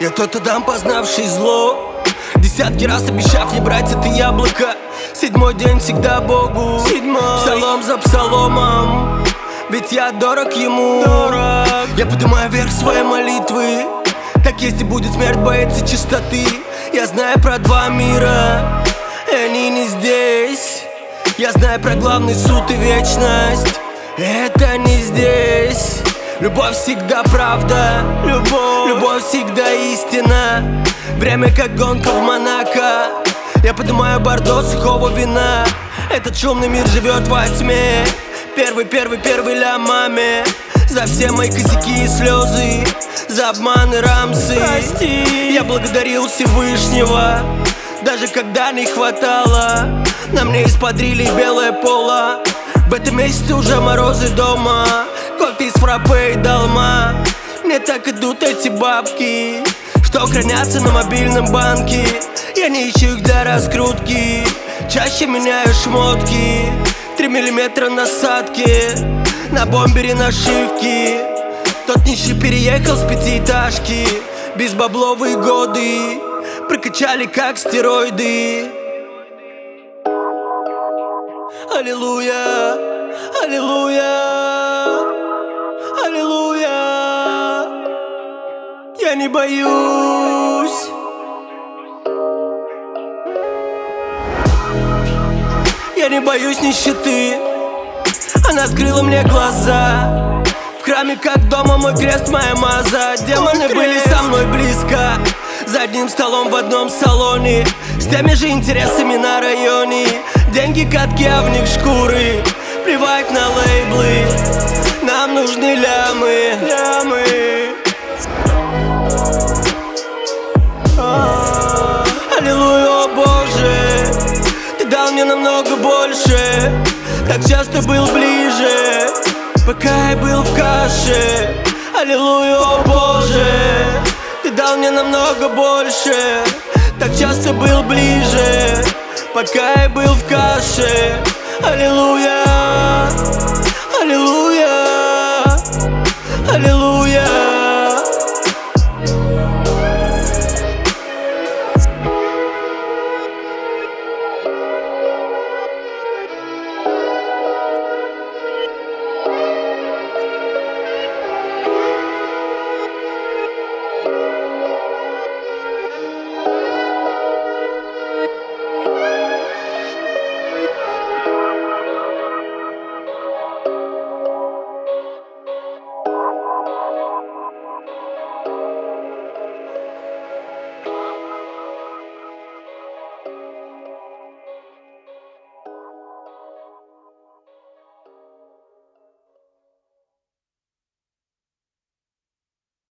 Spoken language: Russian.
Я тот Адам, познавший зло. Десятки раз обещав не брать это яблоко. Седьмой день всегда Богу. Седьмой. Псалом за псаломом. Ведь я дорог ему. Дорог. Я поднимаю вверх свои молитвы. Так если будет смерть, боится чистоты Я знаю про два мира. И они не здесь. Я знаю про главный суд и вечность. Это не здесь Любовь всегда правда, любовь, любовь всегда истина. Время как гонка в Монако. Я поднимаю бордо сухого вина. Этот шумный мир живет во тьме. Первый, первый, первый ля маме. За все мои косяки и слезы. За обманы рамсы. Прости. Я благодарил Всевышнего. Даже когда не хватало. На мне исподрили белое поло. В этом месяце уже морозы дома фраппе и долма. Мне так идут эти бабки что хранятся на мобильном банке. Я не ищу их для раскрутки. Чаще меняю шмотки. Три миллиметра насадки На бомбере нашивки. Тот нищий переехал с пятиэтажки. Безбабловые годы Прокачали как стероиды. Аллилуйя, аллилуйя, не боюсь. Я не боюсь нищеты. Она открыла мне глаза. В храме как дома мой крест, моя маза. Демоны были со мной близко. За одним столом в одном салоне. С теми же интересами на районе. Деньги, катки, а в них шкуры. Плевать на лейблы. Нам нужны лямы, больше Так часто был ближе Пока я был в каше. Аллилуйя, о Боже Ты дал мне намного больше Так часто был ближе Пока я был в каше. Аллилуйя